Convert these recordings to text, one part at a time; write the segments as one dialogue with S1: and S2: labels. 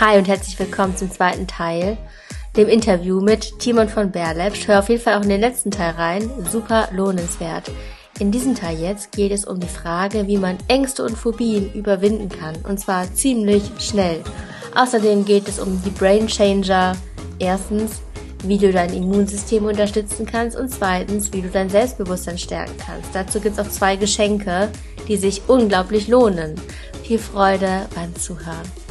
S1: Hi und herzlich willkommen zum zweiten Teil, dem Interview mit Timon von Berlepsch. Hör auf jeden Fall auch in den letzten Teil rein, super lohnenswert. In diesem Teil jetzt geht es um die Frage, wie man Ängste und Phobien überwinden kann, und zwar ziemlich schnell. Außerdem geht es um die Brain Changer. Erstens, wie du dein Immunsystem unterstützen kannst und zweitens, wie du dein Selbstbewusstsein stärken kannst. Dazu gibt es auch zwei Geschenke, die sich unglaublich lohnen. Viel Freude beim Zuhören.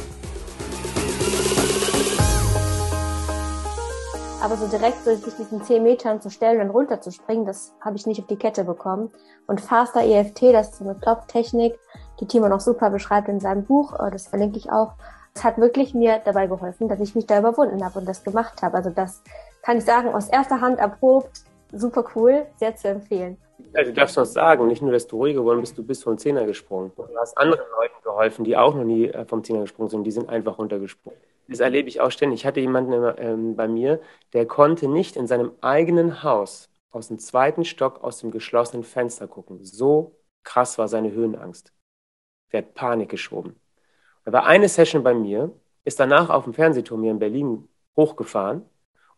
S1: Aber so direkt so sich diesen 10 Metern zu stellen und runter zu springen, das habe ich nicht auf die Kette bekommen. Und Faster EFT, das ist so eine Klopftechnik, die Timo noch super beschreibt in seinem Buch, äh, das verlinke ich auch. Es hat wirklich mir dabei geholfen, dass ich mich da überwunden habe und das gemacht habe. Also das kann ich sagen, aus erster Hand erprobt, super cool, sehr zu empfehlen.
S2: Also du darfst noch sagen, nicht nur, dass du ruhig geworden bist, du bist vom Zehner gesprungen. Du hast anderen Leuten geholfen, die auch noch nie äh, vom Zehner gesprungen sind, die sind einfach runtergesprungen. Das erlebe ich auch ständig. Ich hatte jemanden ähm, bei mir, der konnte nicht in seinem eigenen Haus aus dem zweiten Stock aus dem geschlossenen Fenster gucken. So krass war seine Höhenangst. Der hat Panik geschoben. Er war eine Session bei mir, ist danach auf dem Fernsehturm hier in Berlin hochgefahren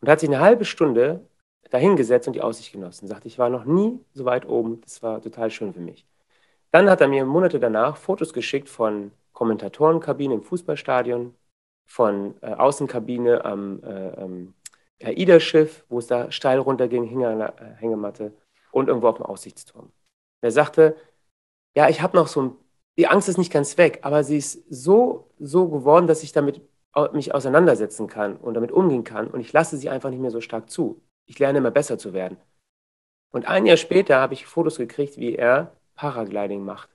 S2: und hat sich eine halbe Stunde dahingesetzt und die Aussicht genossen. Sagte, ich war noch nie so weit oben. Das war total schön für mich. Dann hat er mir Monate danach Fotos geschickt von Kommentatorenkabinen im Fußballstadion, von äh, Außenkabine am äh, ähm, AIDA-Schiff, wo es da steil runterging, hing an der äh, Hängematte und irgendwo auf dem Aussichtsturm. Er sagte, ja, ich habe noch so ein, die Angst ist nicht ganz weg, aber sie ist so, so geworden, dass ich damit mich auseinandersetzen kann und damit umgehen kann und ich lasse sie einfach nicht mehr so stark zu. Ich lerne immer besser zu werden. Und ein Jahr später habe ich Fotos gekriegt, wie er Paragliding macht.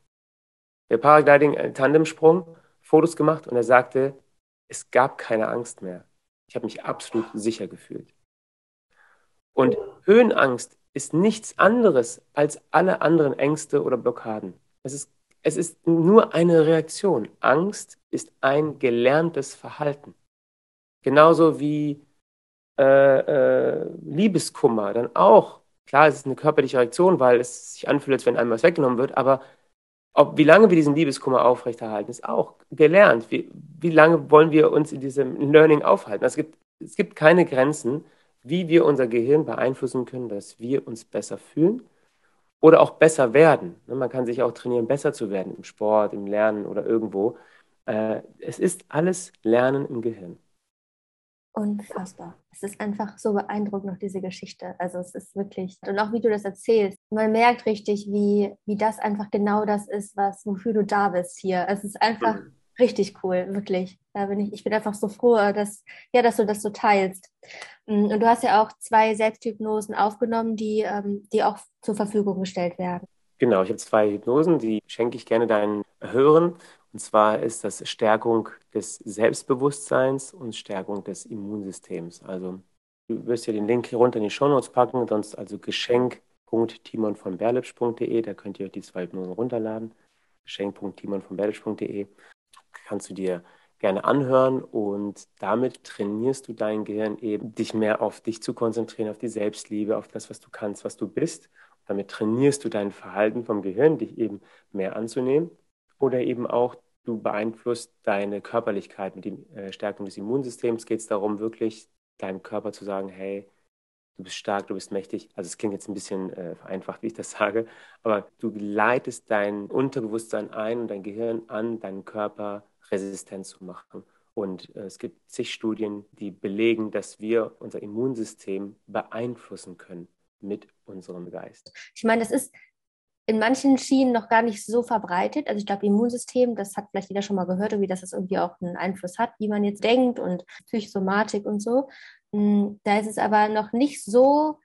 S2: Der Paragliding, ein Tandemsprung, Fotos gemacht und er sagte, es gab keine Angst mehr. Ich habe mich absolut sicher gefühlt. Und Höhenangst ist nichts anderes als alle anderen Ängste oder Blockaden. Es ist, es ist nur eine Reaktion. Angst ist ein gelerntes Verhalten. Genauso wie äh, äh, Liebeskummer dann auch. Klar, es ist eine körperliche Reaktion, weil es sich anfühlt, als wenn einem was weggenommen wird, aber ob, wie lange wir diesen Liebeskummer aufrechterhalten, ist auch gelernt. Wie, wie lange wollen wir uns in diesem Learning aufhalten? Es gibt, es gibt keine Grenzen, wie wir unser Gehirn beeinflussen können, dass wir uns besser fühlen oder auch besser werden. Ne, man kann sich auch trainieren, besser zu werden im Sport, im Lernen oder irgendwo. Äh, es ist alles Lernen im Gehirn.
S1: Unfassbar. Es ist einfach so beeindruckend noch diese Geschichte. Also es ist wirklich, und auch wie du das erzählst, man merkt richtig, wie, wie das einfach genau das ist, was, wofür du da bist hier. Es ist einfach mhm. richtig cool, wirklich. Da bin ich, ich bin einfach so froh, dass, ja, dass du das so teilst. Mm, und du hast ja auch zwei Selbsthypnosen aufgenommen, die, ähm, die auch zur Verfügung gestellt werden.
S2: Genau, ich habe zwei Hypnosen, die schenke ich gerne deinen Hörern. Und zwar ist das Stärkung des Selbstbewusstseins und Stärkung des Immunsystems. Also du wirst ja den Link hier runter in die Shownotes packen, sonst also geschenk.timonvonberlipsch.de, da könnt ihr euch die zwei Hypnosen runterladen. geschenk.timonvonberlipsch.de kannst du dir gerne anhören und damit trainierst du dein Gehirn eben, dich mehr auf dich zu konzentrieren, auf die Selbstliebe, auf das, was du kannst, was du bist. Damit trainierst du dein Verhalten vom Gehirn, dich eben mehr anzunehmen oder eben auch du beeinflusst deine Körperlichkeit mit der äh, Stärkung des Immunsystems. Geht es darum, wirklich deinem Körper zu sagen, hey, du bist stark, du bist mächtig. Also es klingt jetzt ein bisschen äh, vereinfacht, wie ich das sage, aber du leitest dein Unterbewusstsein ein und dein Gehirn an, deinen Körper resistent zu machen. Und äh, es gibt zig Studien, die belegen, dass wir unser Immunsystem beeinflussen können mit unserem Geist.
S1: Ich meine, das ist in manchen Schienen noch gar nicht so verbreitet. Also ich glaube, Immunsystem, das hat vielleicht jeder schon mal gehört, wie das irgendwie auch einen Einfluss hat, wie man jetzt denkt und Psychosomatik und so. Hm, da ist es aber noch nicht so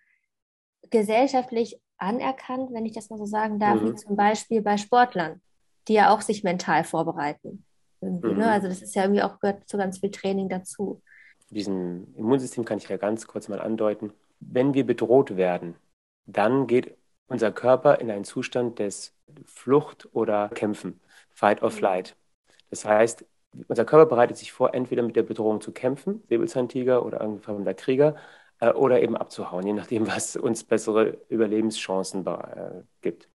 S1: gesellschaftlich anerkannt, wenn ich das mal so sagen darf, mhm. wie zum Beispiel bei Sportlern, die ja auch sich mental vorbereiten. Ne? Mhm. Ne? Also das ist ja irgendwie auch gehört zu ganz viel Training dazu.
S2: Diesen Immunsystem kann ich ja ganz kurz mal andeuten. Wenn wir bedroht werden, dann geht unser Körper in einen Zustand des Flucht oder Kämpfen, Fight or mhm. Flight. Das heißt, unser Körper bereitet sich vor, entweder mit der Bedrohung zu kämpfen, Säbelzahntiger oder irgendein Krieger, äh, oder eben abzuhauen, je nachdem, was uns bessere Überlebenschancen äh, gibt.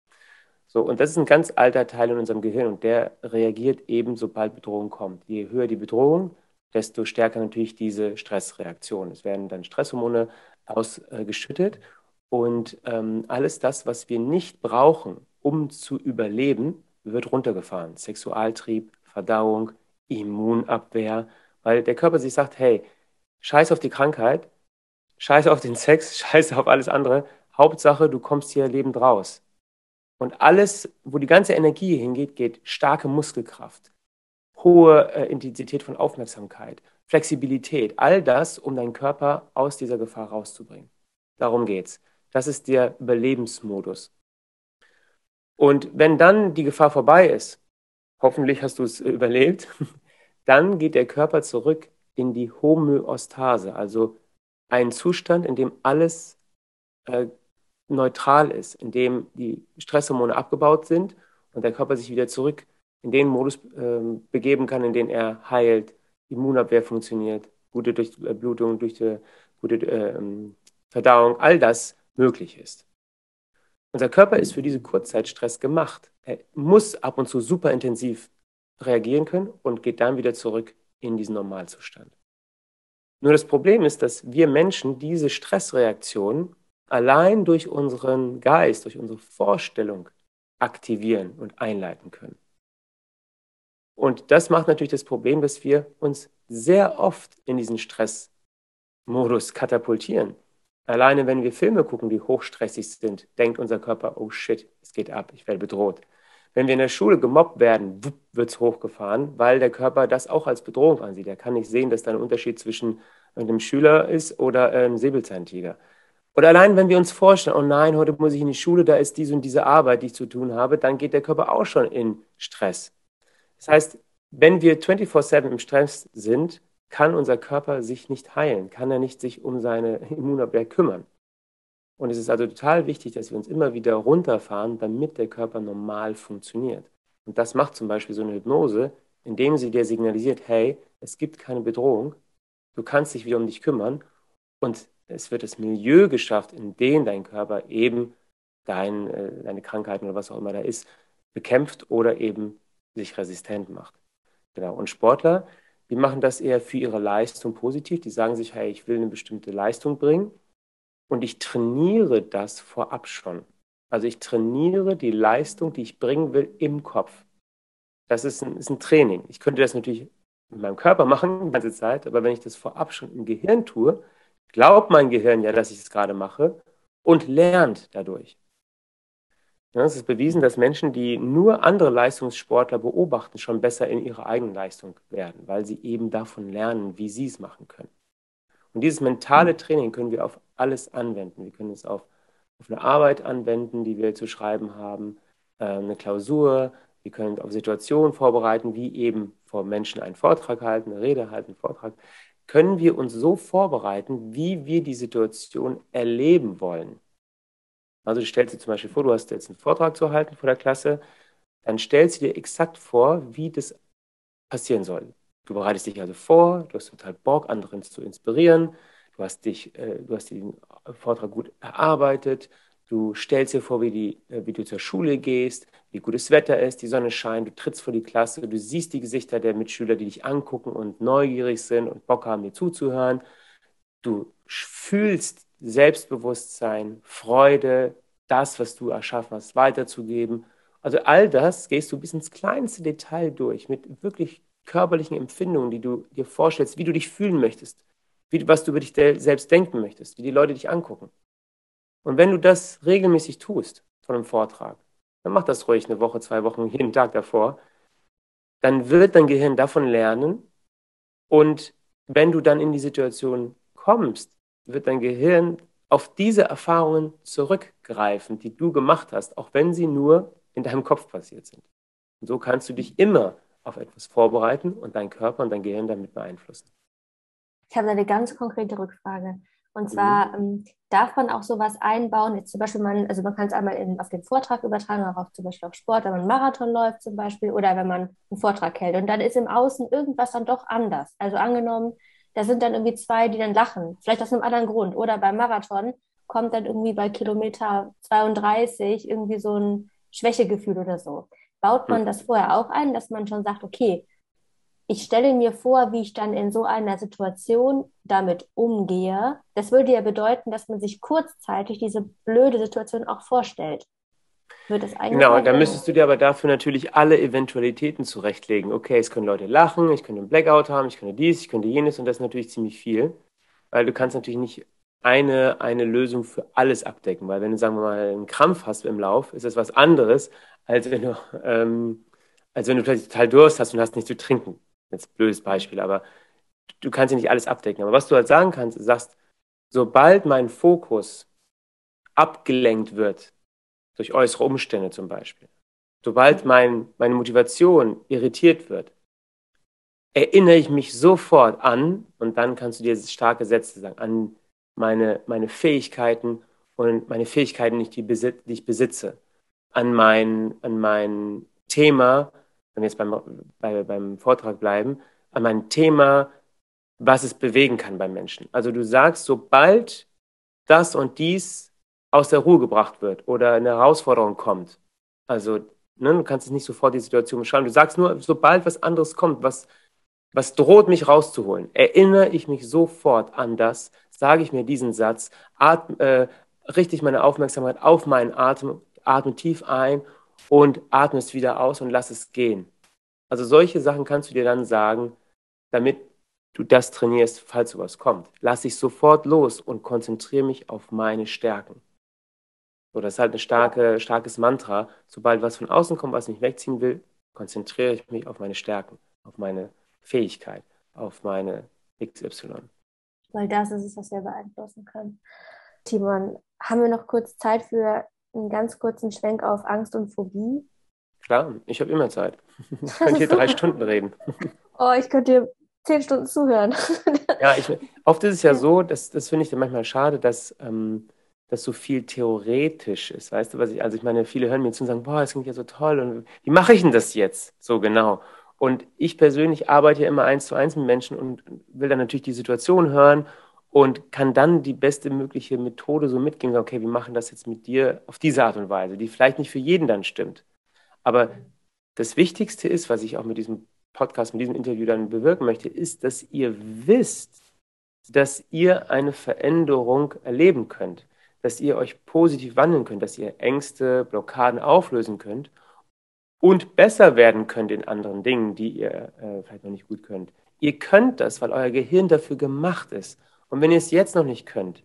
S2: So, und das ist ein ganz alter Teil in unserem Gehirn und der reagiert eben, sobald Bedrohung kommt. Je höher die Bedrohung, desto stärker natürlich diese Stressreaktion. Es werden dann Stresshormone ausgeschüttet und ähm, alles das, was wir nicht brauchen, um zu überleben, wird runtergefahren. Sexualtrieb, Verdauung, Immunabwehr, weil der Körper sich sagt, hey, scheiß auf die Krankheit, scheiß auf den Sex, scheiß auf alles andere. Hauptsache, du kommst hier lebend raus. Und alles, wo die ganze Energie hingeht, geht starke Muskelkraft, hohe äh, Intensität von Aufmerksamkeit, Flexibilität, all das, um deinen Körper aus dieser Gefahr rauszubringen. Darum geht's. Das ist der Überlebensmodus. Und wenn dann die Gefahr vorbei ist, hoffentlich hast du es äh, überlebt, dann geht der Körper zurück in die Homöostase, also einen Zustand, in dem alles äh, neutral ist, in dem die Stresshormone abgebaut sind und der Körper sich wieder zurück in den Modus äh, begeben kann, in den er heilt, Immunabwehr funktioniert, gute Durchblutung, durch die, gute äh, Verdauung, all das möglich ist. Unser Körper ist für diese Kurzzeitstress gemacht. Er muss ab und zu super intensiv reagieren können und geht dann wieder zurück in diesen Normalzustand. Nur das Problem ist, dass wir Menschen diese Stressreaktion allein durch unseren Geist, durch unsere Vorstellung aktivieren und einleiten können. Und das macht natürlich das Problem, dass wir uns sehr oft in diesen Stressmodus katapultieren. Alleine wenn wir Filme gucken, die hochstressig sind, denkt unser Körper, oh shit, es geht ab, ich werde bedroht. Wenn wir in der Schule gemobbt werden, wird es hochgefahren, weil der Körper das auch als Bedrohung ansieht. Er kann nicht sehen, dass da ein Unterschied zwischen einem Schüler ist oder einem Säbelzahntiger. Oder allein, wenn wir uns vorstellen, oh nein, heute muss ich in die Schule, da ist diese und diese Arbeit, die ich zu tun habe, dann geht der Körper auch schon in Stress. Das heißt, wenn wir 24-7 im Stress sind, kann unser Körper sich nicht heilen, kann er nicht sich um seine Immunabwehr kümmern. Und es ist also total wichtig, dass wir uns immer wieder runterfahren, damit der Körper normal funktioniert. Und das macht zum Beispiel so eine Hypnose, indem sie dir signalisiert, hey, es gibt keine Bedrohung, du kannst dich wieder um dich kümmern und es wird das Milieu geschafft, in dem dein Körper eben dein, äh, deine Krankheiten oder was auch immer da ist, bekämpft oder eben sich resistent macht. Genau. Und Sportler, die machen das eher für ihre Leistung positiv. Die sagen sich, hey, ich will eine bestimmte Leistung bringen und ich trainiere das vorab schon. Also ich trainiere die Leistung, die ich bringen will, im Kopf. Das ist ein, ist ein Training. Ich könnte das natürlich mit meinem Körper machen die ganze Zeit, aber wenn ich das vorab schon im Gehirn tue, glaubt mein Gehirn ja, dass ich es gerade mache und lernt dadurch. Ja, es ist bewiesen, dass Menschen, die nur andere Leistungssportler beobachten, schon besser in ihrer eigenen Leistung werden, weil sie eben davon lernen, wie sie es machen können. Und dieses mentale hm. Training können wir auf alles anwenden. Wir können es auf, auf eine Arbeit anwenden, die wir zu schreiben haben, äh, eine Klausur. Wir können auf Situationen vorbereiten, wie eben vor Menschen einen Vortrag halten, eine Rede halten, einen Vortrag. Können wir uns so vorbereiten, wie wir die Situation erleben wollen. Also du stellst dir zum Beispiel vor, du hast jetzt einen Vortrag zu halten vor der Klasse, dann stellst du dir exakt vor, wie das passieren soll. Du bereitest dich also vor, du hast total Bock, anderen zu inspirieren, du hast dich, äh, du hast den Vortrag gut erarbeitet, du stellst dir vor, wie, die, äh, wie du zur Schule gehst, wie gutes Wetter ist, die Sonne scheint, du trittst vor die Klasse, du siehst die Gesichter der Mitschüler, die dich angucken und neugierig sind und Bock haben, dir zuzuhören. Du fühlst Selbstbewusstsein, Freude, das, was du erschaffen hast, weiterzugeben. Also all das gehst du bis ins kleinste Detail durch mit wirklich körperlichen Empfindungen, die du dir vorstellst, wie du dich fühlen möchtest, wie, was du über dich selbst denken möchtest, wie die Leute dich angucken. Und wenn du das regelmäßig tust von einem Vortrag, dann mach das ruhig eine Woche, zwei Wochen, jeden Tag davor, dann wird dein Gehirn davon lernen und wenn du dann in die Situation kommst, wird dein Gehirn auf diese Erfahrungen zurückgreifen, die du gemacht hast, auch wenn sie nur in deinem Kopf passiert sind. Und so kannst du dich immer auf etwas vorbereiten und deinen Körper und dein Gehirn damit beeinflussen.
S1: Ich habe eine ganz konkrete Rückfrage. Und zwar mhm. ähm, darf man auch sowas einbauen, jetzt zum Beispiel man, also man kann es einmal in, auf den Vortrag übertragen, auch auf, zum Beispiel auf Sport, wenn man einen Marathon läuft zum Beispiel oder wenn man einen Vortrag hält. Und dann ist im Außen irgendwas dann doch anders. Also angenommen, da sind dann irgendwie zwei, die dann lachen, vielleicht aus einem anderen Grund. Oder beim Marathon kommt dann irgendwie bei Kilometer 32 irgendwie so ein Schwächegefühl oder so. Baut man hm. das vorher auch ein, dass man schon sagt, okay, ich stelle mir vor, wie ich dann in so einer Situation damit umgehe. Das würde ja bedeuten, dass man sich kurzzeitig diese blöde Situation auch vorstellt.
S2: Wird das genau, dann müsstest du dir aber dafür natürlich alle Eventualitäten zurechtlegen. Okay, es können Leute lachen, ich könnte einen Blackout haben, ich könnte dies, ich könnte jenes und das ist natürlich ziemlich viel, weil du kannst natürlich nicht eine, eine Lösung für alles abdecken, weil wenn du, sagen wir mal, einen Krampf hast im Lauf, ist das was anderes, als wenn du, ähm, als wenn du vielleicht total Durst hast und hast nichts zu trinken. Jetzt blödes Beispiel, aber du kannst ja nicht alles abdecken. Aber was du halt sagen kannst, du sagst, sobald mein Fokus abgelenkt wird, durch äußere Umstände zum Beispiel, sobald mein, meine Motivation irritiert wird, erinnere ich mich sofort an, und dann kannst du dir starke Sätze sagen, an meine, meine Fähigkeiten und meine Fähigkeiten, die, ich besitze, an mein, an mein Thema, wenn wir jetzt beim, bei, beim Vortrag bleiben, an mein Thema, was es bewegen kann beim Menschen. Also du sagst, sobald das und dies aus der Ruhe gebracht wird oder eine Herausforderung kommt, also ne, du kannst nicht sofort die Situation beschreiben, du sagst nur, sobald was anderes kommt, was, was droht mich rauszuholen, erinnere ich mich sofort an das, sage ich mir diesen Satz, atme, äh, richte ich meine Aufmerksamkeit auf meinen Atem, atme tief ein und atme es wieder aus und lass es gehen. Also solche Sachen kannst du dir dann sagen, damit du das trainierst, falls sowas kommt. Lass ich sofort los und konzentriere mich auf meine Stärken. So, das ist halt ein starke, starkes Mantra. Sobald was von außen kommt, was mich wegziehen will, konzentriere ich mich auf meine Stärken, auf meine Fähigkeit, auf meine XY.
S1: Weil das ist es, was wir beeinflussen können. Timon, haben wir noch kurz Zeit für einen ganz kurzen Schwenk auf Angst und Phobie?
S2: Klar, ich habe immer Zeit. Ich könnte hier drei Stunden reden.
S1: Oh, ich könnte dir zehn Stunden zuhören.
S2: ja, ich, oft ist es ja so, dass, das finde ich dann manchmal schade, dass ähm, das so viel theoretisch ist. Weißt du, was ich, also ich meine, viele hören mir zu und sagen, boah, das klingt ja so toll und wie mache ich denn das jetzt? So genau. Und ich persönlich arbeite ja immer eins zu eins mit Menschen und will dann natürlich die Situation hören und kann dann die beste mögliche Methode so mitgehen, okay, wir machen das jetzt mit dir auf diese Art und Weise, die vielleicht nicht für jeden dann stimmt. Aber das Wichtigste ist, was ich auch mit diesem Podcast, mit diesem Interview dann bewirken möchte, ist, dass ihr wisst, dass ihr eine Veränderung erleben könnt, dass ihr euch positiv wandeln könnt, dass ihr Ängste, Blockaden auflösen könnt und besser werden könnt in anderen Dingen, die ihr äh, vielleicht noch nicht gut könnt. Ihr könnt das, weil euer Gehirn dafür gemacht ist. Und wenn ihr es jetzt noch nicht könnt,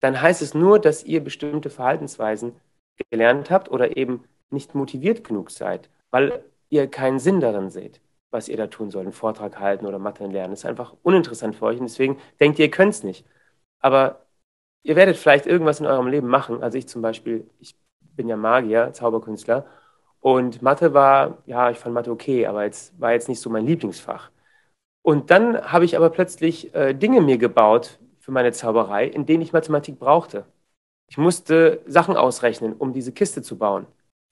S2: dann heißt es nur, dass ihr bestimmte Verhaltensweisen gelernt habt oder eben nicht motiviert genug seid, weil ihr keinen Sinn darin seht, was ihr da tun sollt, einen Vortrag halten oder Mathe lernen. Das ist einfach uninteressant für euch und deswegen denkt ihr, ihr könnt es nicht. Aber ihr werdet vielleicht irgendwas in eurem Leben machen. Also ich zum Beispiel, ich bin ja Magier, Zauberkünstler und Mathe war, ja, ich fand Mathe okay, aber jetzt war jetzt nicht so mein Lieblingsfach. Und dann habe ich aber plötzlich äh, Dinge mir gebaut für meine Zauberei, in denen ich Mathematik brauchte. Ich musste Sachen ausrechnen, um diese Kiste zu bauen.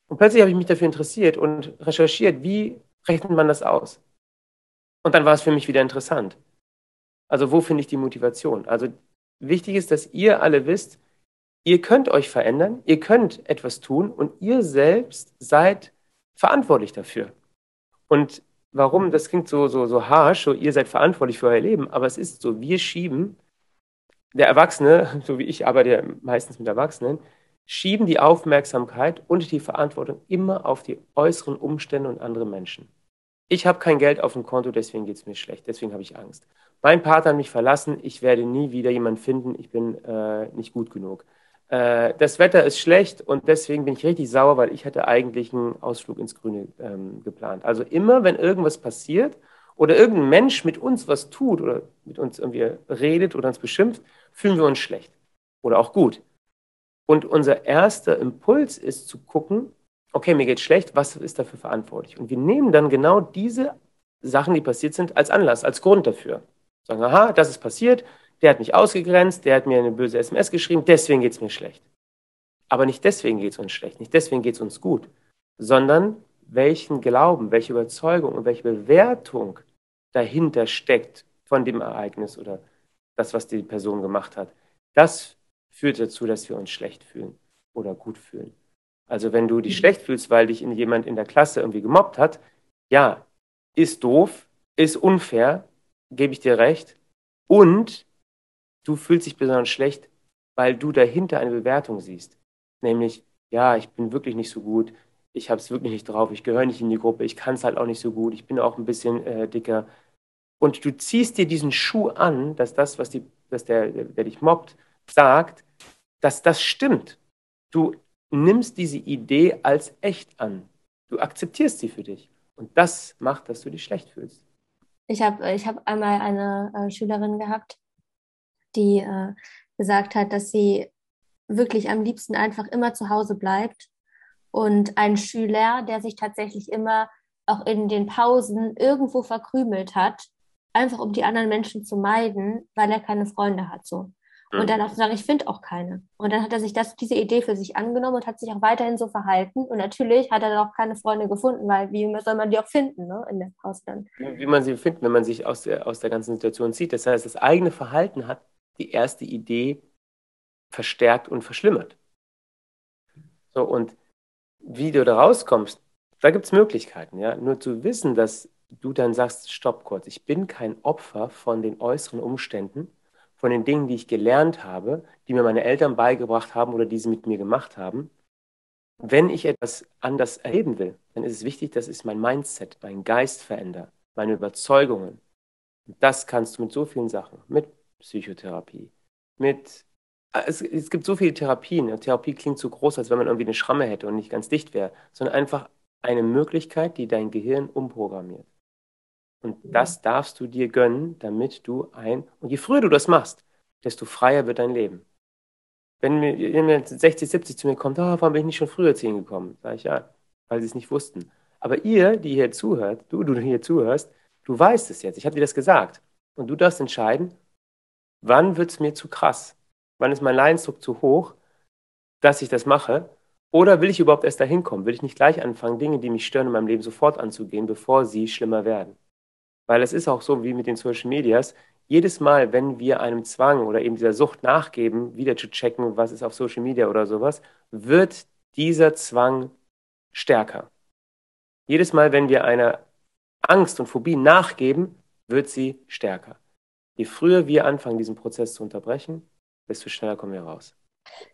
S2: Und plötzlich habe ich mich dafür interessiert und recherchiert, wie rechnet man das aus? Und dann war es für mich wieder interessant. Also wo finde ich die Motivation? Also wichtig ist, dass ihr alle wisst, ihr könnt euch verändern, ihr könnt etwas tun und ihr selbst seid verantwortlich dafür. Und warum, das klingt so, so, so harsh, so ihr seid verantwortlich für euer Leben, aber es ist so, wir schieben, der Erwachsene, so wie ich arbeite meistens mit Erwachsenen, schieben die Aufmerksamkeit und die Verantwortung immer auf die äußeren Umstände und andere Menschen. Ich habe kein Geld auf dem Konto, deswegen geht es mir schlecht, deswegen habe ich Angst. Mein Partner hat mich verlassen, ich werde nie wieder jemanden finden, ich bin äh, nicht gut genug. Äh, das Wetter ist schlecht und deswegen bin ich richtig sauer, weil ich hatte eigentlich einen Ausflug ins Grüne ähm, geplant. Also immer, wenn irgendwas passiert oder irgendein Mensch mit uns was tut oder mit uns irgendwie redet oder uns beschimpft, fühlen wir uns schlecht oder auch gut. Und unser erster Impuls ist zu gucken, okay, mir geht schlecht, was ist dafür verantwortlich? Und wir nehmen dann genau diese Sachen, die passiert sind, als Anlass, als Grund dafür. Sagen, aha, das ist passiert, der hat mich ausgegrenzt, der hat mir eine böse SMS geschrieben, deswegen geht es mir schlecht. Aber nicht deswegen geht es uns schlecht, nicht deswegen geht es uns gut, sondern welchen Glauben, welche Überzeugung und welche Bewertung dahinter steckt von dem Ereignis oder das, was die Person gemacht hat. Das führt dazu, dass wir uns schlecht fühlen oder gut fühlen. Also wenn du dich schlecht fühlst, weil dich jemand in der Klasse irgendwie gemobbt hat, ja, ist doof, ist unfair, gebe ich dir recht. Und du fühlst dich besonders schlecht, weil du dahinter eine Bewertung siehst. Nämlich, ja, ich bin wirklich nicht so gut, ich habe es wirklich nicht drauf, ich gehöre nicht in die Gruppe, ich kann es halt auch nicht so gut, ich bin auch ein bisschen äh, dicker. Und du ziehst dir diesen Schuh an, dass das, was die, dass der, der, dich mobbt, sagt, dass das stimmt. Du nimmst diese Idee als echt an. Du akzeptierst sie für dich. Und das macht, dass du dich schlecht fühlst.
S1: Ich habe ich hab einmal eine äh, Schülerin gehabt, die äh, gesagt hat, dass sie wirklich am liebsten einfach immer zu Hause bleibt. Und ein Schüler, der sich tatsächlich immer auch in den Pausen irgendwo verkrümelt hat, einfach um die anderen Menschen zu meiden, weil er keine Freunde hat. So. Und dann auch zu sagen, ich finde auch keine. Und dann hat er sich das, diese Idee für sich angenommen und hat sich auch weiterhin so verhalten. Und natürlich hat er dann auch keine Freunde gefunden, weil wie soll man die auch finden ne, in der Haus dann?
S2: Wie man sie findet, wenn man sich aus der, aus der ganzen Situation zieht. Das heißt, das eigene Verhalten hat die erste Idee verstärkt und verschlimmert. So, und wie du da rauskommst, da gibt es Möglichkeiten, ja. Nur zu wissen, dass du dann sagst, stopp kurz, ich bin kein Opfer von den äußeren Umständen, von den Dingen, die ich gelernt habe, die mir meine Eltern beigebracht haben oder die sie mit mir gemacht haben. Wenn ich etwas anders erleben will, dann ist es wichtig, dass ich mein Mindset, meinen Geist verändere, meine Überzeugungen. Und das kannst du mit so vielen Sachen, mit Psychotherapie, mit es, es, gibt so viele Therapien. Therapie klingt so groß, als wenn man irgendwie eine Schramme hätte und nicht ganz dicht wäre, sondern einfach eine Möglichkeit, die dein Gehirn umprogrammiert. Und das darfst du dir gönnen, damit du ein, und je früher du das machst, desto freier wird dein Leben. Wenn mir jemand 60, 70 zu mir kommt, oh, warum bin ich nicht schon früher zu Ihnen gekommen? Sag ich ja, weil Sie es nicht wussten. Aber ihr, die hier zuhört, du, du hier zuhörst, du weißt es jetzt. Ich habe dir das gesagt. Und du darfst entscheiden, wann wird es mir zu krass? Wann ist mein Leidensdruck zu hoch, dass ich das mache? Oder will ich überhaupt erst dahin kommen? Will ich nicht gleich anfangen, Dinge, die mich stören in meinem Leben sofort anzugehen, bevor sie schlimmer werden? Weil es ist auch so wie mit den Social Medias. Jedes Mal, wenn wir einem Zwang oder eben dieser Sucht nachgeben, wieder zu checken, was ist auf Social Media oder sowas, wird dieser Zwang stärker. Jedes Mal, wenn wir einer Angst und Phobie nachgeben, wird sie stärker. Je früher wir anfangen, diesen Prozess zu unterbrechen, desto schneller kommen wir raus.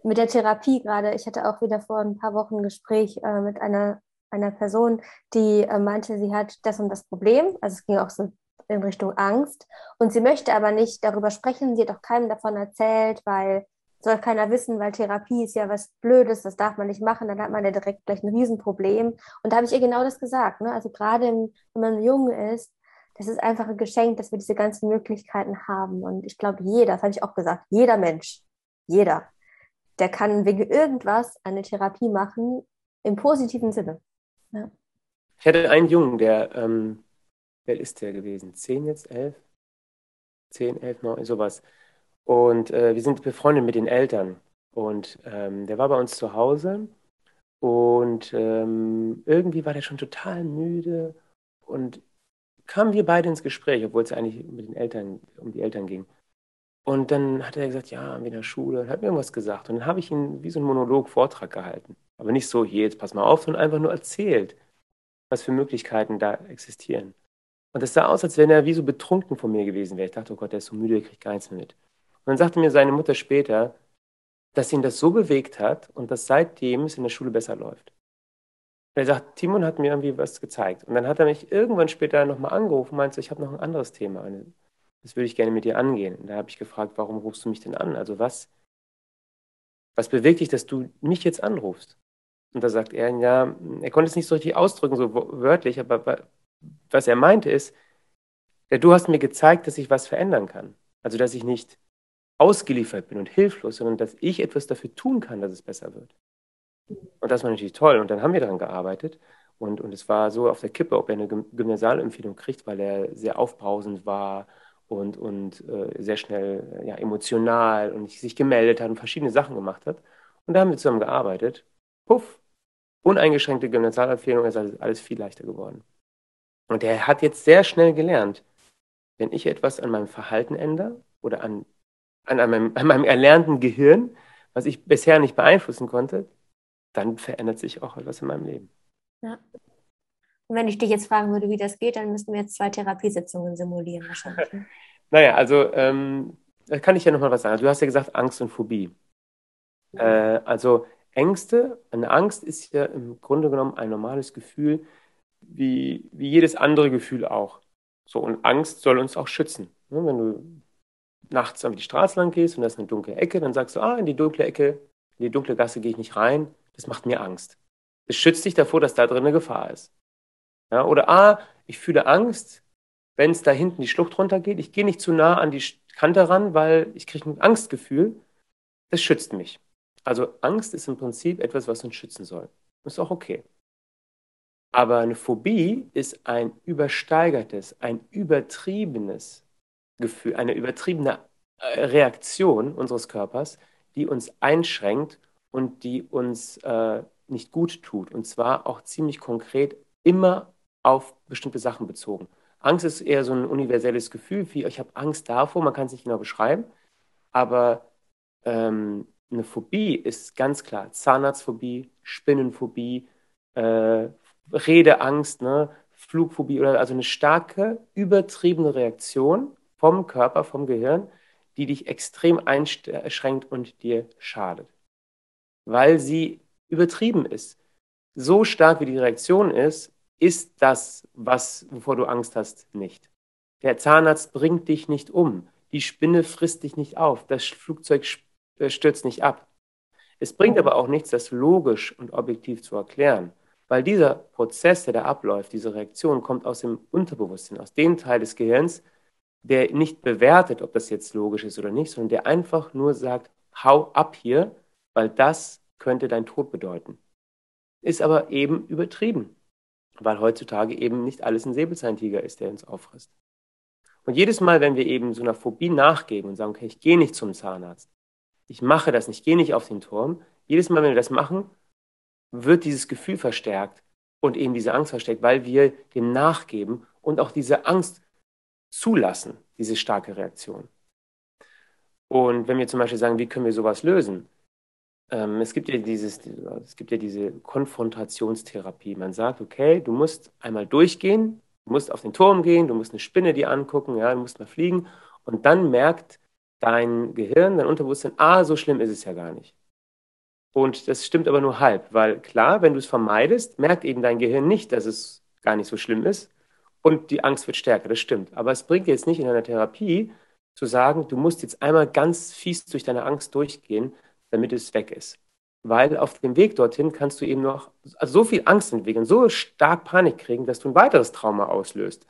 S1: Mit der Therapie gerade, ich hatte auch wieder vor ein paar Wochen ein Gespräch äh, mit einer einer Person, die äh, meinte, sie hat das und das Problem. Also es ging auch so in Richtung Angst. Und sie möchte aber nicht darüber sprechen. Sie hat auch keinem davon erzählt, weil soll keiner wissen, weil Therapie ist ja was Blödes, das darf man nicht machen, dann hat man ja direkt gleich ein Riesenproblem. Und da habe ich ihr genau das gesagt. Ne? Also gerade wenn man jung ist, das ist einfach ein Geschenk, dass wir diese ganzen Möglichkeiten haben. Und ich glaube, jeder, das habe ich auch gesagt, jeder Mensch, jeder, der kann wegen irgendwas eine Therapie machen im positiven Sinne. Ja.
S2: Ich hatte einen Jungen, der, ähm, wer ist der gewesen? Zehn jetzt, elf? Zehn, elf, neun, sowas. Und äh, wir sind befreundet mit den Eltern. Und ähm, der war bei uns zu Hause und ähm, irgendwie war der schon total müde und kamen wir beide ins Gespräch, obwohl es eigentlich mit den Eltern, um die Eltern ging. Und dann hat er gesagt, ja, in der Schule, und hat mir irgendwas gesagt. Und dann habe ich ihn wie so einen Monolog-Vortrag gehalten. Aber nicht so, hier, jetzt pass mal auf, sondern einfach nur erzählt, was für Möglichkeiten da existieren. Und es sah aus, als wenn er wie so betrunken von mir gewesen wäre. Ich dachte, oh Gott, der ist so müde, der kriegt gar nichts mehr mit. Und dann sagte mir seine Mutter später, dass ihn das so bewegt hat und dass seitdem es in der Schule besser läuft. Und er sagt, Timon hat mir irgendwie was gezeigt. Und dann hat er mich irgendwann später nochmal angerufen und meinte, ich habe noch ein anderes Thema. Das würde ich gerne mit dir angehen. Und da habe ich gefragt, warum rufst du mich denn an? Also was, was bewegt dich, dass du mich jetzt anrufst? Und da sagt er, ja, er konnte es nicht so richtig ausdrücken, so wörtlich, aber was er meinte ist, ja, du hast mir gezeigt, dass ich was verändern kann. Also, dass ich nicht ausgeliefert bin und hilflos, sondern dass ich etwas dafür tun kann, dass es besser wird. Und das war natürlich toll. Und dann haben wir daran gearbeitet. Und, und es war so auf der Kippe, ob er eine Gymnasialempfehlung kriegt, weil er sehr aufbrausend war und, und äh, sehr schnell ja, emotional und sich gemeldet hat und verschiedene Sachen gemacht hat. Und da haben wir zusammen gearbeitet. Puff, uneingeschränkte Gymnasialempfehlung, ist alles, alles viel leichter geworden. Und er hat jetzt sehr schnell gelernt, wenn ich etwas an meinem Verhalten ändere oder an, an, meinem, an meinem erlernten Gehirn, was ich bisher nicht beeinflussen konnte, dann verändert sich auch etwas in meinem Leben.
S1: Ja. Und wenn ich dich jetzt fragen würde, wie das geht, dann müssten wir jetzt zwei Therapiesitzungen simulieren wahrscheinlich. Ne?
S2: naja, also ähm, da kann ich ja nochmal was sagen. Du hast ja gesagt Angst und Phobie. Ja. Äh, also Ängste, eine Angst ist ja im Grunde genommen ein normales Gefühl, wie, wie jedes andere Gefühl auch. So, und Angst soll uns auch schützen. Ne, wenn du nachts auf die Straße lang gehst und da ist eine dunkle Ecke, dann sagst du, ah, in die dunkle Ecke, in die dunkle Gasse gehe ich nicht rein, das macht mir Angst. Es schützt dich davor, dass da drin eine Gefahr ist. Ja, oder ah, ich fühle Angst, wenn es da hinten die Schlucht runtergeht. Ich gehe nicht zu nah an die Kante ran, weil ich kriege ein Angstgefühl. Das schützt mich. Also Angst ist im Prinzip etwas, was uns schützen soll. Ist auch okay. Aber eine Phobie ist ein übersteigertes, ein übertriebenes Gefühl, eine übertriebene äh, Reaktion unseres Körpers, die uns einschränkt und die uns äh, nicht gut tut. Und zwar auch ziemlich konkret immer auf bestimmte Sachen bezogen. Angst ist eher so ein universelles Gefühl, wie ich habe Angst davor, man kann es nicht genau beschreiben, aber ähm, eine Phobie ist ganz klar Zahnarztphobie, Spinnenphobie, äh, Redeangst, ne, Flugphobie oder also eine starke, übertriebene Reaktion vom Körper, vom Gehirn, die dich extrem einschränkt und dir schadet. Weil sie übertrieben ist. So stark wie die Reaktion ist, ist das, was, wovor du Angst hast, nicht. Der Zahnarzt bringt dich nicht um. Die Spinne frisst dich nicht auf. Das Flugzeug stürzt nicht ab. Es bringt aber auch nichts, das logisch und objektiv zu erklären, weil dieser Prozess, der da abläuft, diese Reaktion, kommt aus dem Unterbewusstsein, aus dem Teil des Gehirns, der nicht bewertet, ob das jetzt logisch ist oder nicht, sondern der einfach nur sagt, hau ab hier, weil das könnte dein Tod bedeuten. Ist aber eben übertrieben, weil heutzutage eben nicht alles ein Säbelzahntiger ist, der uns auffrisst. Und jedes Mal, wenn wir eben so einer Phobie nachgeben und sagen, okay, ich gehe nicht zum Zahnarzt, ich mache das nicht, ich gehe nicht auf den Turm, jedes Mal, wenn wir das machen, wird dieses Gefühl verstärkt und eben diese Angst verstärkt, weil wir dem nachgeben und auch diese Angst zulassen, diese starke Reaktion. Und wenn wir zum Beispiel sagen, wie können wir sowas lösen? Ähm, es, gibt ja dieses, es gibt ja diese Konfrontationstherapie. Man sagt, okay, du musst einmal durchgehen, du musst auf den Turm gehen, du musst eine Spinne dir angucken, ja, du musst mal fliegen. Und dann merkt dein Gehirn, dein Unterbewusstsein, ah, so schlimm ist es ja gar nicht. Und das stimmt aber nur halb, weil klar, wenn du es vermeidest, merkt eben dein Gehirn nicht, dass es gar nicht so schlimm ist und die Angst wird stärker, das stimmt. Aber es bringt jetzt nicht in einer Therapie zu sagen, du musst jetzt einmal ganz fies durch deine Angst durchgehen, damit es weg ist. Weil auf dem Weg dorthin kannst du eben noch so viel Angst entwickeln, so stark Panik kriegen, dass du ein weiteres Trauma auslöst.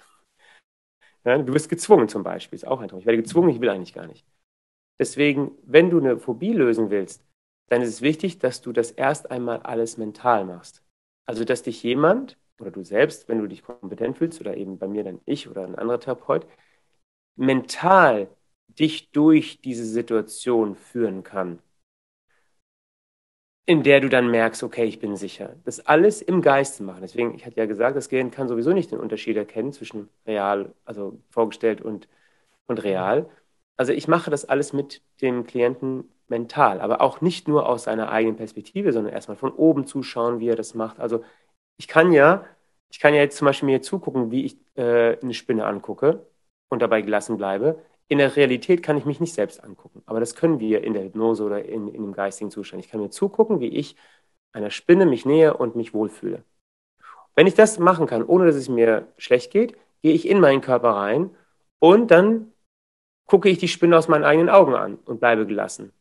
S2: Ja, du wirst gezwungen zum Beispiel, ist auch ein Trauma. Ich werde gezwungen, ich will eigentlich gar nicht. Deswegen, wenn du eine Phobie lösen willst, dann ist es wichtig, dass du das erst einmal alles mental machst. Also, dass dich jemand oder du selbst, wenn du dich kompetent fühlst, oder eben bei mir dann ich oder ein anderer Therapeut, mental dich durch diese Situation führen kann, in der du dann merkst, okay, ich bin sicher. Das alles im Geiste machen. Deswegen, ich hatte ja gesagt, das Gehirn kann sowieso nicht den Unterschied erkennen zwischen real, also vorgestellt und, und real. Also ich mache das alles mit dem Klienten mental, aber auch nicht nur aus seiner eigenen Perspektive, sondern erstmal von oben zuschauen, wie er das macht. Also ich kann ja, ich kann ja jetzt zum Beispiel mir zugucken, wie ich äh, eine Spinne angucke und dabei gelassen bleibe. In der Realität kann ich mich nicht selbst angucken, aber das können wir in der Hypnose oder in, in dem geistigen Zustand. Ich kann mir zugucken, wie ich einer Spinne mich nähe und mich wohlfühle. Wenn ich das machen kann, ohne dass es mir schlecht geht, gehe ich in meinen Körper rein und dann gucke ich die Spinne aus meinen eigenen Augen an und bleibe gelassen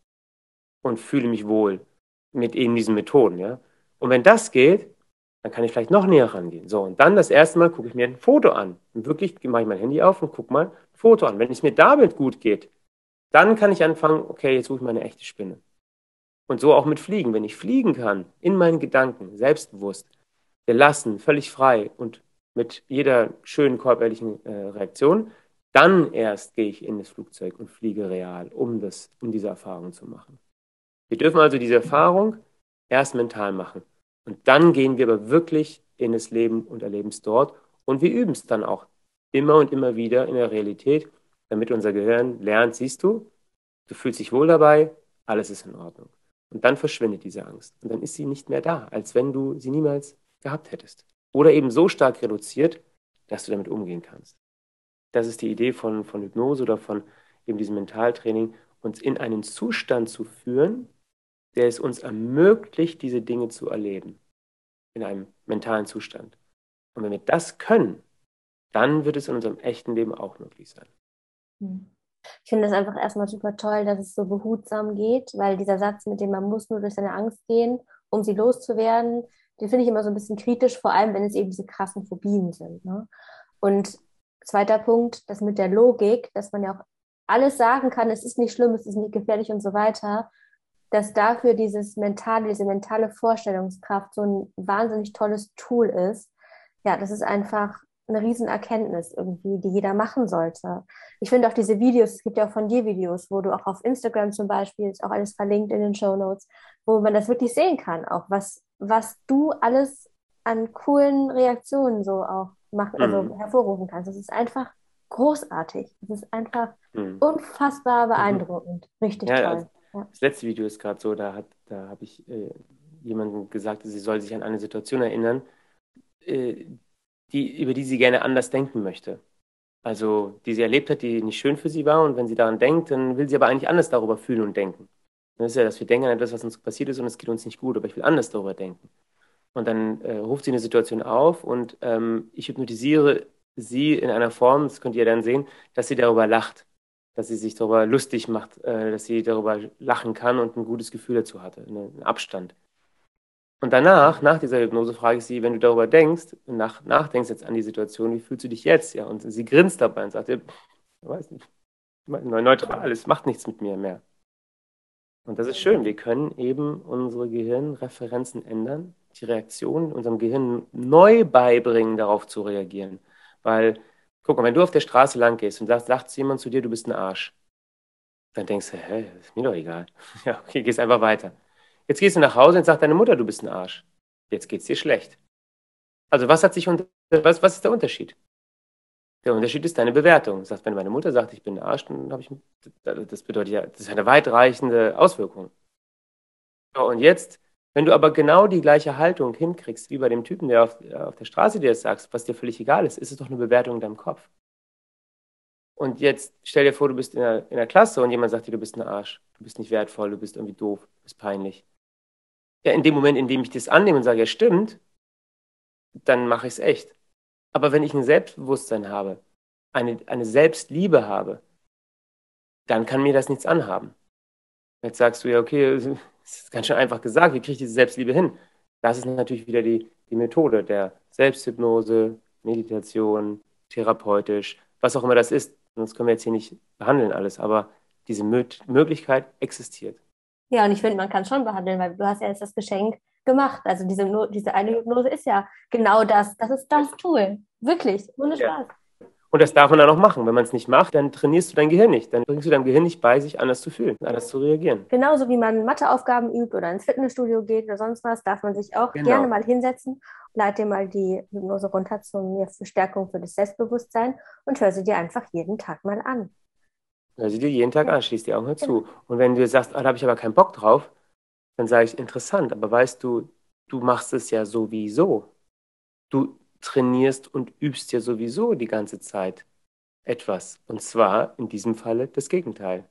S2: und fühle mich wohl mit eben diesen Methoden. Ja? Und wenn das geht, dann kann ich vielleicht noch näher rangehen. So, und dann das erste Mal gucke ich mir ein Foto an. Und wirklich mache ich mein Handy auf und gucke mal ein Foto an. Wenn es mir damit gut geht, dann kann ich anfangen, okay, jetzt suche ich mal eine echte Spinne. Und so auch mit Fliegen. Wenn ich fliegen kann, in meinen Gedanken, selbstbewusst, gelassen, völlig frei und mit jeder schönen körperlichen äh, Reaktion, dann erst gehe ich in das Flugzeug und fliege real, um, das, um diese Erfahrung zu machen. Wir dürfen also diese Erfahrung erst mental machen. Und dann gehen wir aber wirklich in das Leben und erleben es dort. Und wir üben es dann auch immer und immer wieder in der Realität, damit unser Gehirn lernt, siehst du, du fühlst dich wohl dabei, alles ist in Ordnung. Und dann verschwindet diese Angst. Und dann ist sie nicht mehr da, als wenn du sie niemals gehabt hättest. Oder eben so stark reduziert, dass du damit umgehen kannst. Das ist die Idee von, von Hypnose oder von eben diesem Mentaltraining, uns in einen Zustand zu führen, der es uns ermöglicht, diese Dinge zu erleben. In einem mentalen Zustand. Und wenn wir das können, dann wird es in unserem echten Leben auch möglich sein.
S1: Hm. Ich finde es einfach erstmal super toll, dass es so behutsam geht, weil dieser Satz mit dem man muss nur durch seine Angst gehen, um sie loszuwerden, den finde ich immer so ein bisschen kritisch, vor allem wenn es eben diese krassen Phobien sind. Ne? Und zweiter Punkt, das mit der Logik, dass man ja auch alles sagen kann, es ist nicht schlimm, es ist nicht gefährlich und so weiter, dass dafür dieses mentale, diese mentale Vorstellungskraft so ein wahnsinnig tolles Tool ist. Ja, das ist einfach eine Riesenerkenntnis irgendwie, die jeder machen sollte. Ich finde auch diese Videos, es gibt ja auch von dir Videos, wo du auch auf Instagram zum Beispiel, ist auch alles verlinkt in den Show Notes, wo man das wirklich sehen kann, auch was, was du alles an coolen Reaktionen so auch machen, also mhm. hervorrufen kannst. Das ist einfach großartig. Das ist einfach mhm. unfassbar beeindruckend. Mhm. Richtig ja, toll. Also,
S2: ja. Das letzte Video ist gerade so, da, da habe ich äh, jemandem gesagt, sie soll sich an eine Situation erinnern, äh, die, über die sie gerne anders denken möchte. Also, die sie erlebt hat, die nicht schön für sie war. Und wenn sie daran denkt, dann will sie aber eigentlich anders darüber fühlen und denken. Das ist ja, dass wir denken an etwas, was uns passiert ist und es geht uns nicht gut, aber ich will anders darüber denken. Und dann äh, ruft sie eine Situation auf und ähm, ich hypnotisiere sie in einer Form, das könnt ihr dann sehen, dass sie darüber lacht, dass sie sich darüber lustig macht, äh, dass sie darüber lachen kann und ein gutes Gefühl dazu hatte, einen Abstand. Und danach, nach dieser Hypnose, frage ich sie, wenn du darüber denkst, nach, nachdenkst jetzt an die Situation, wie fühlst du dich jetzt? Ja, und sie grinst dabei und sagt, ich weiß nicht, neutral, es macht nichts mit mir mehr. Und das ist schön, wir können eben unsere Gehirnreferenzen ändern, die Reaktion unserem Gehirn neu beibringen, darauf zu reagieren. Weil, guck mal, wenn du auf der Straße lang gehst und sagst, sagt jemand zu dir, du bist ein Arsch, dann denkst du, hä, ist mir doch egal. Ja, okay, gehst einfach weiter. Jetzt gehst du nach Hause und sagt deine Mutter, du bist ein Arsch. Jetzt geht's dir schlecht. Also was hat sich was, was ist der Unterschied? Der Unterschied ist deine Bewertung. Das heißt, wenn meine Mutter sagt, ich bin ein Arsch, dann habe ich, das bedeutet ja, das ist eine weitreichende Auswirkung. Und jetzt, wenn du aber genau die gleiche Haltung hinkriegst, wie bei dem Typen, der auf, auf der Straße dir das sagt, was dir völlig egal ist, ist es doch eine Bewertung in deinem Kopf. Und jetzt stell dir vor, du bist in der, in der Klasse und jemand sagt dir, du bist ein Arsch, du bist nicht wertvoll, du bist irgendwie doof, du bist peinlich ja, in dem Moment, in dem ich das annehme und sage, ja, stimmt, dann mache ich es echt. Aber wenn ich ein Selbstbewusstsein habe, eine, eine Selbstliebe habe, dann kann mir das nichts anhaben. Jetzt sagst du ja, okay, das ist ganz schön einfach gesagt, wie kriege ich diese Selbstliebe hin? Das ist natürlich wieder die, die Methode der Selbsthypnose, Meditation, therapeutisch, was auch immer das ist. Sonst können wir jetzt hier nicht behandeln alles, aber diese Möglichkeit existiert.
S1: Ja, und ich finde, man kann es schon behandeln, weil du hast ja jetzt das Geschenk gemacht. Also diese, diese eine Hypnose ist ja genau das. Das ist das Tool. Wirklich, ohne Spaß.
S2: Ja. Und das darf man dann auch machen. Wenn man es nicht macht, dann trainierst du dein Gehirn nicht. Dann bringst du dein Gehirn nicht bei, sich anders zu fühlen, anders zu reagieren.
S1: Genauso wie man Matheaufgaben übt oder ins Fitnessstudio geht oder sonst was, darf man sich auch genau. gerne mal hinsetzen. Leite dir mal die Hypnose runter zur Verstärkung für das Selbstbewusstsein und hör sie dir einfach jeden Tag mal an.
S2: Hör sie dir jeden Tag an, schließ die Augen hör zu. Und wenn du sagst, ah, da habe ich aber keinen Bock drauf, dann sage ich, interessant, aber weißt du, du machst es ja sowieso. Du trainierst und übst ja sowieso die ganze Zeit etwas. Und zwar in diesem Falle das Gegenteil.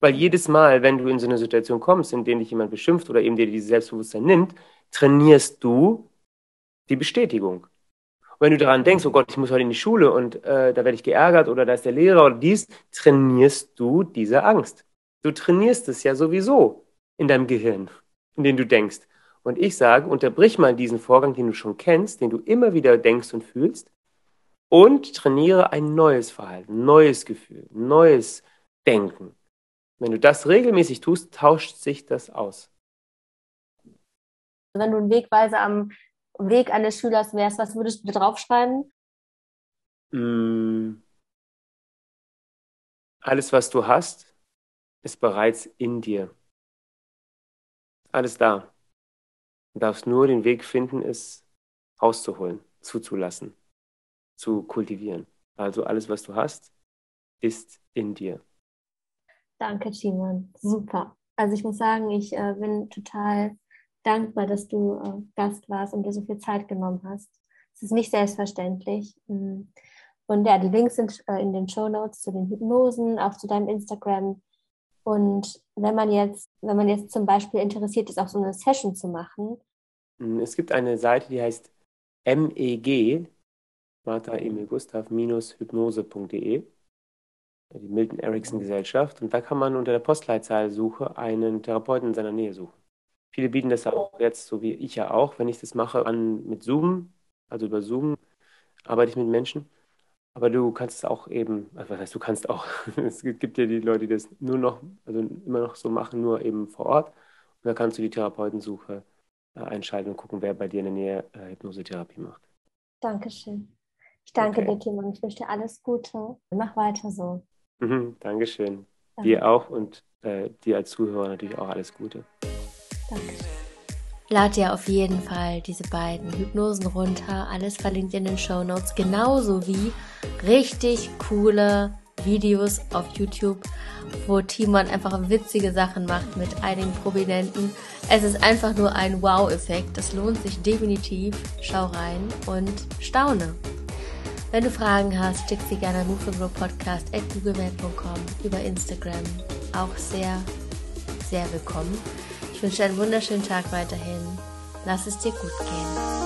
S2: Weil jedes Mal, wenn du in so eine Situation kommst, in der dich jemand beschimpft oder eben dir dieses Selbstbewusstsein nimmt, trainierst du die Bestätigung. Und wenn du daran denkst, oh Gott, ich muss heute in die Schule und äh, da werde ich geärgert oder da ist der Lehrer oder dies, trainierst du diese Angst. Du trainierst es ja sowieso in deinem Gehirn, in dem du denkst. Und ich sage, unterbrich mal diesen Vorgang, den du schon kennst, den du immer wieder denkst und fühlst, und trainiere ein neues Verhalten, neues Gefühl, neues Denken. Wenn du das regelmäßig tust, tauscht sich das aus.
S1: Wenn du einen Wegweiser am Weg eines Schülers wärst, was würdest du da draufschreiben?
S2: Mm. Alles, was du hast, ist bereits in dir. Alles da. Du darfst nur den Weg finden, es rauszuholen, zuzulassen, zu kultivieren. Also alles, was du hast, ist in dir.
S1: Danke, Timon. Super. Also ich muss sagen, ich äh, bin total dankbar, dass du äh, Gast warst und dir so viel Zeit genommen hast. Es ist nicht selbstverständlich. Mm. Und ja, die Links sind äh, in den Show Notes zu den Hypnosen, auch zu deinem Instagram. Und wenn man jetzt, wenn man jetzt zum Beispiel interessiert ist, auch so eine Session zu machen.
S2: Mm, es gibt eine Seite, die heißt MEG, Martha Emil Gustav, hypnose.de, die Milton Erickson Gesellschaft. Und da kann man unter der Postleitzahlsuche einen Therapeuten in seiner Nähe suchen. Viele bieten das auch jetzt, so wie ich ja auch, wenn ich das mache, an mit Zoom, also über Zoom arbeite ich mit Menschen. Aber du kannst es auch eben, also was heißt, du kannst auch, es gibt ja die Leute, die das nur noch, also immer noch so machen, nur eben vor Ort. Und da kannst du die Therapeutensuche äh, einschalten und gucken, wer bei dir in der Nähe äh, Hypnosetherapie macht.
S1: Dankeschön. Ich danke okay. dir, Timon. Ich wünsche dir alles Gute. Mach weiter so.
S2: Mhm, Dankeschön. Danke. Dir auch und äh, dir als Zuhörer natürlich auch alles Gute.
S1: Dankeschön. Lad dir auf jeden Fall diese beiden Hypnosen runter. Alles verlinkt in den Show Notes. Genauso wie richtig coole Videos auf YouTube, wo Timon einfach witzige Sachen macht mit einigen Prominenten. Es ist einfach nur ein Wow-Effekt. Das lohnt sich definitiv. Schau rein und staune. Wenn du Fragen hast, schick sie gerne an Podcast at googlemail.com über Instagram. Auch sehr, sehr willkommen. Ich wünsche dir einen wunderschönen Tag weiterhin. Lass es dir gut gehen.